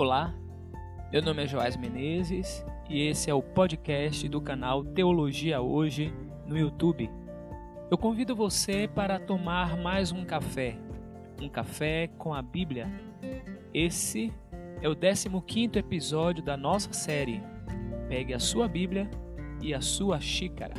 Olá, meu nome é Joás Menezes e esse é o podcast do canal Teologia Hoje no YouTube. Eu convido você para tomar mais um café, um café com a Bíblia. Esse é o 15 episódio da nossa série. Pegue a sua Bíblia e a sua xícara.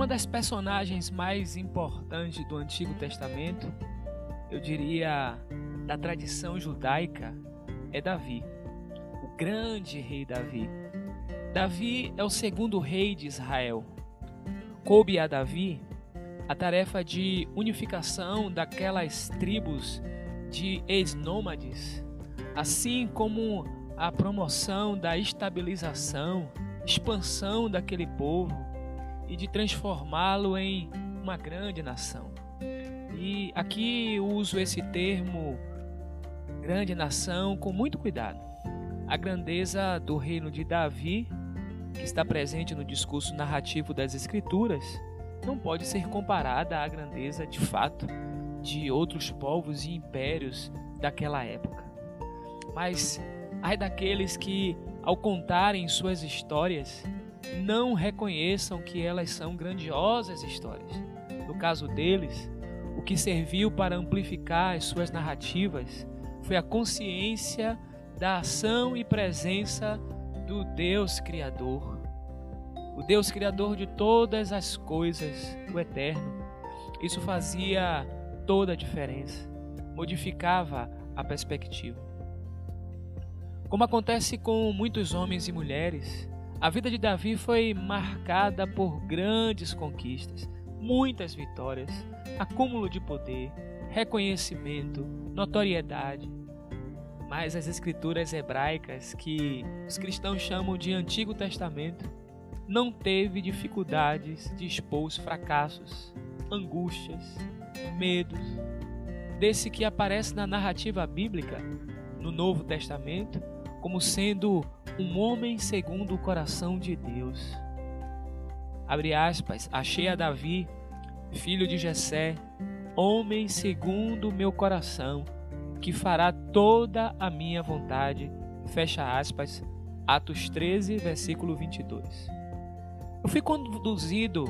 Uma das personagens mais importantes do Antigo Testamento, eu diria da tradição judaica, é Davi, o grande rei Davi. Davi é o segundo rei de Israel. Coube a Davi a tarefa de unificação daquelas tribos de ex-nômades, assim como a promoção da estabilização, expansão daquele povo e de transformá-lo em uma grande nação. E aqui uso esse termo grande nação com muito cuidado. A grandeza do reino de Davi, que está presente no discurso narrativo das Escrituras, não pode ser comparada à grandeza de fato de outros povos e impérios daquela época. Mas ai daqueles que, ao contarem suas histórias, não reconheçam que elas são grandiosas histórias. No caso deles, o que serviu para amplificar as suas narrativas foi a consciência da ação e presença do Deus Criador, o Deus Criador de todas as coisas, o Eterno. Isso fazia toda a diferença, modificava a perspectiva. Como acontece com muitos homens e mulheres, a vida de Davi foi marcada por grandes conquistas, muitas vitórias, acúmulo de poder, reconhecimento, notoriedade. Mas as escrituras hebraicas, que os cristãos chamam de Antigo Testamento, não teve dificuldades de expor os fracassos, angústias, medos, desse que aparece na narrativa bíblica no Novo Testamento como sendo um homem segundo o coração de Deus. Abre aspas, achei a Davi, filho de Jessé, homem segundo o meu coração, que fará toda a minha vontade. Fecha aspas, Atos 13, versículo 22. Eu fui conduzido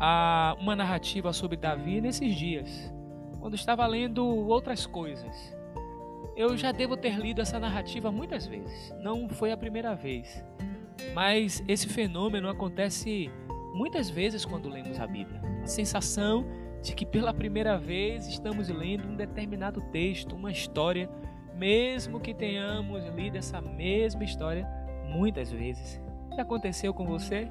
a uma narrativa sobre Davi nesses dias, quando estava lendo outras coisas. Eu já devo ter lido essa narrativa muitas vezes, não foi a primeira vez. Mas esse fenômeno acontece muitas vezes quando lemos a Bíblia. A sensação de que pela primeira vez estamos lendo um determinado texto, uma história, mesmo que tenhamos lido essa mesma história muitas vezes. Já aconteceu com você?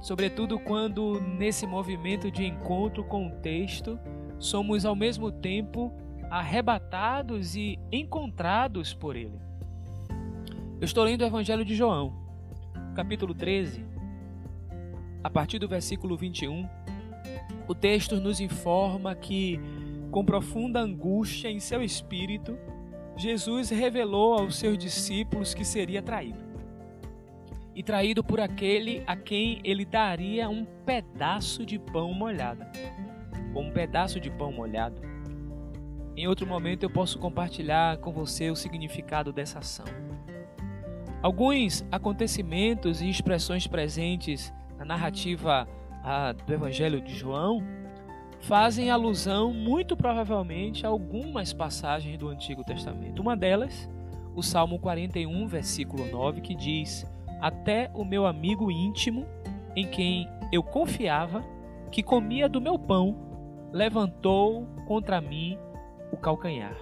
Sobretudo quando nesse movimento de encontro com o texto, somos ao mesmo tempo arrebatados e encontrados por ele. Eu estou lendo o Evangelho de João, capítulo 13, a partir do versículo 21. O texto nos informa que, com profunda angústia em seu espírito, Jesus revelou aos seus discípulos que seria traído. E traído por aquele a quem ele daria um pedaço de pão molhado. Um pedaço de pão molhado em outro momento eu posso compartilhar com você o significado dessa ação. Alguns acontecimentos e expressões presentes na narrativa ah, do Evangelho de João fazem alusão, muito provavelmente, a algumas passagens do Antigo Testamento. Uma delas, o Salmo 41, versículo 9, que diz: Até o meu amigo íntimo, em quem eu confiava, que comia do meu pão, levantou contra mim o calcanhar.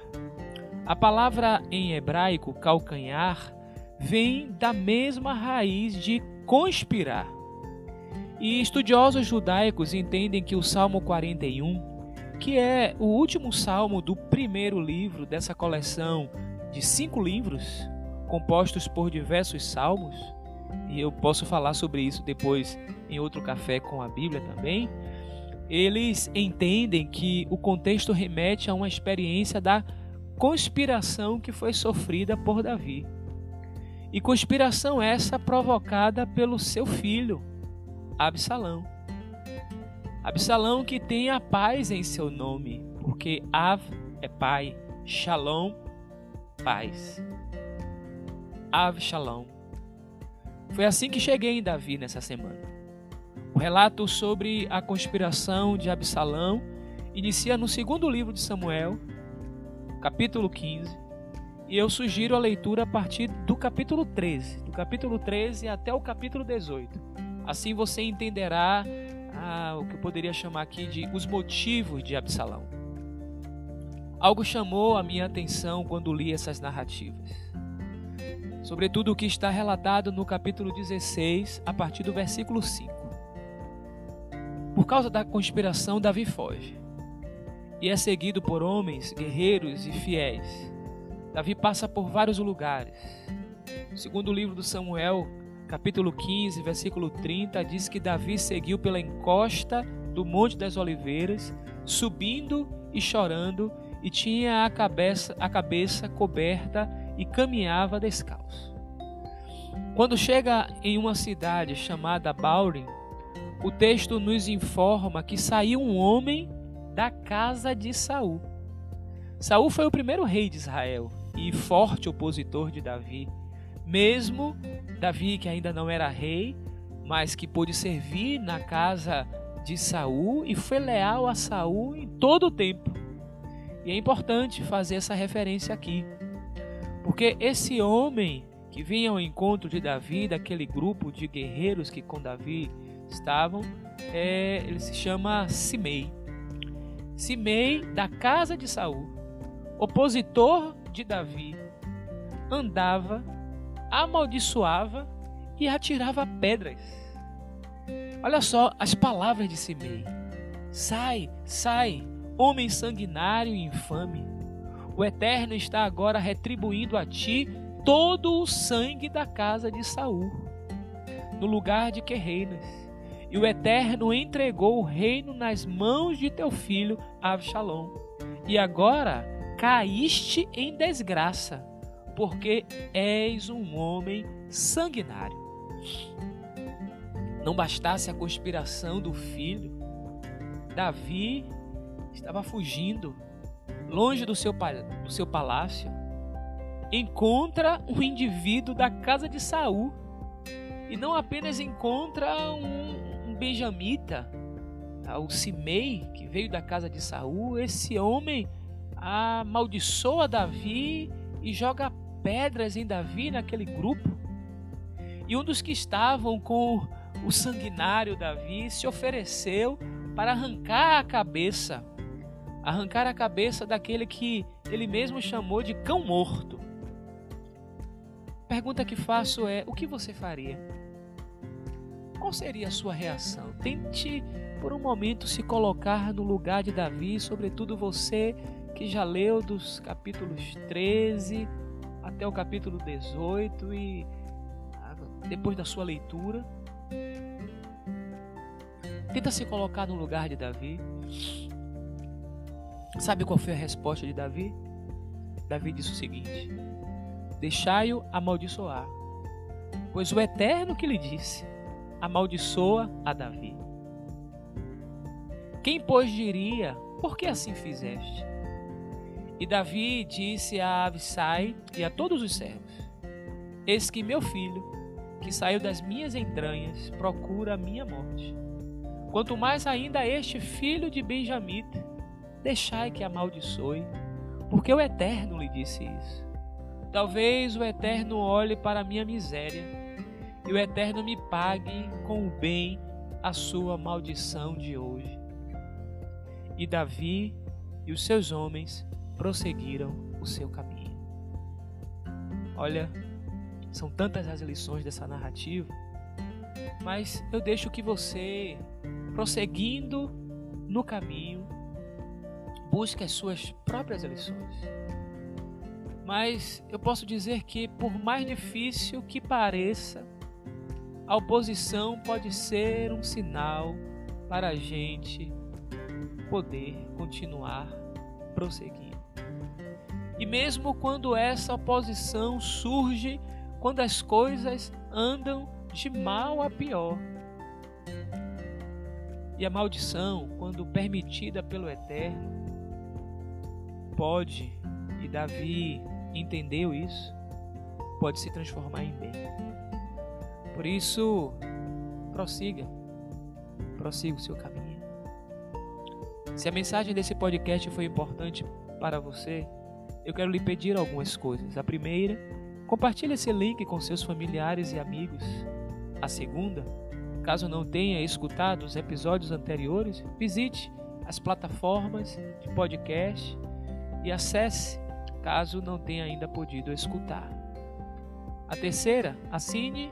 A palavra em hebraico calcanhar vem da mesma raiz de conspirar. E estudiosos judaicos entendem que o Salmo 41, que é o último salmo do primeiro livro dessa coleção de cinco livros, compostos por diversos salmos, e eu posso falar sobre isso depois em outro café com a Bíblia também eles entendem que o contexto remete a uma experiência da conspiração que foi sofrida por Davi. E conspiração essa provocada pelo seu filho, Absalão. Absalão que tem a paz em seu nome, porque Av é pai, Shalom, paz. Av Shalom. Foi assim que cheguei em Davi nessa semana. O relato sobre a conspiração de Absalão inicia no segundo livro de Samuel, capítulo 15, e eu sugiro a leitura a partir do capítulo 13, do capítulo 13 até o capítulo 18. Assim você entenderá ah, o que eu poderia chamar aqui de os motivos de Absalão. Algo chamou a minha atenção quando li essas narrativas. Sobretudo o que está relatado no capítulo 16, a partir do versículo 5. Por causa da conspiração, Davi foge e é seguido por homens guerreiros e fiéis. Davi passa por vários lugares. Segundo o livro do Samuel, capítulo 15, versículo 30, diz que Davi seguiu pela encosta do Monte das Oliveiras, subindo e chorando, e tinha a cabeça, a cabeça coberta e caminhava descalço. Quando chega em uma cidade chamada Baurim, o texto nos informa que saiu um homem da casa de Saul. Saul foi o primeiro rei de Israel e forte opositor de Davi. Mesmo Davi, que ainda não era rei, mas que pôde servir na casa de Saul e foi leal a Saul em todo o tempo. E é importante fazer essa referência aqui, porque esse homem que vinha ao encontro de Davi, daquele grupo de guerreiros que com Davi estavam, é, ele se chama Simei. Simei da casa de Saul, opositor de Davi, andava, amaldiçoava e atirava pedras. Olha só as palavras de Simei: Sai, sai, homem sanguinário e infame. O Eterno está agora retribuindo a ti todo o sangue da casa de Saul, no lugar de que reinas e o Eterno entregou o reino nas mãos de teu filho Avshalom. E agora caíste em desgraça, porque és um homem sanguinário. Não bastasse a conspiração do filho, Davi estava fugindo, longe do seu, do seu palácio. Encontra um indivíduo da casa de Saul e não apenas encontra um, benjamita, ah, o Simei, que veio da casa de Saul, esse homem amaldiçoa Davi e joga pedras em Davi naquele grupo. E um dos que estavam com o sanguinário Davi se ofereceu para arrancar a cabeça, arrancar a cabeça daquele que ele mesmo chamou de cão morto. Pergunta que faço é: o que você faria? Qual seria a sua reação? Tente por um momento se colocar no lugar de Davi, sobretudo você que já leu dos capítulos 13 até o capítulo 18 e ah, depois da sua leitura. Tenta se colocar no lugar de Davi. Sabe qual foi a resposta de Davi? Davi disse o seguinte: Deixai-o amaldiçoar, pois o Eterno que lhe disse: amaldiçoa a Davi. Quem, pois, diria, por que assim fizeste? E Davi disse a Abissai e a todos os servos: Eis que meu filho, que saiu das minhas entranhas, procura a minha morte. Quanto mais ainda este filho de Benjamita, deixai que amaldiçoe, porque o Eterno lhe disse isso. Talvez o Eterno olhe para a minha miséria e o Eterno me pague com o bem a sua maldição de hoje. E Davi e os seus homens prosseguiram o seu caminho. Olha, são tantas as lições dessa narrativa, mas eu deixo que você, prosseguindo no caminho, busque as suas próprias lições. Mas eu posso dizer que, por mais difícil que pareça, a oposição pode ser um sinal para a gente poder continuar prosseguindo. E mesmo quando essa oposição surge, quando as coisas andam de mal a pior. E a maldição, quando permitida pelo Eterno, pode, e Davi entendeu isso, pode se transformar em bem. Por isso, prossiga, prossiga o seu caminho. Se a mensagem desse podcast foi importante para você, eu quero lhe pedir algumas coisas. A primeira, compartilhe esse link com seus familiares e amigos. A segunda, caso não tenha escutado os episódios anteriores, visite as plataformas de podcast e acesse caso não tenha ainda podido escutar. A terceira, assine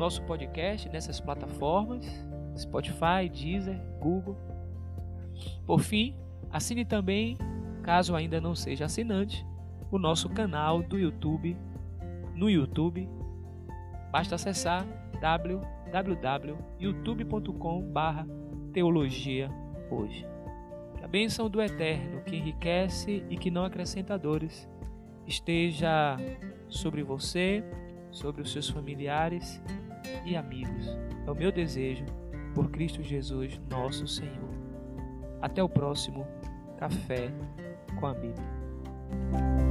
nosso podcast nessas plataformas: Spotify, Deezer, Google. Por fim, assine também, caso ainda não seja assinante, o nosso canal do YouTube no YouTube. Basta acessar www.youtube.com/teologia hoje. Que a bênção do Eterno, que enriquece e que não acrescenta dores, esteja sobre você, sobre os seus familiares e amigos. É o meu desejo por Cristo Jesus, nosso Senhor. Até o próximo Café com a Bíblia.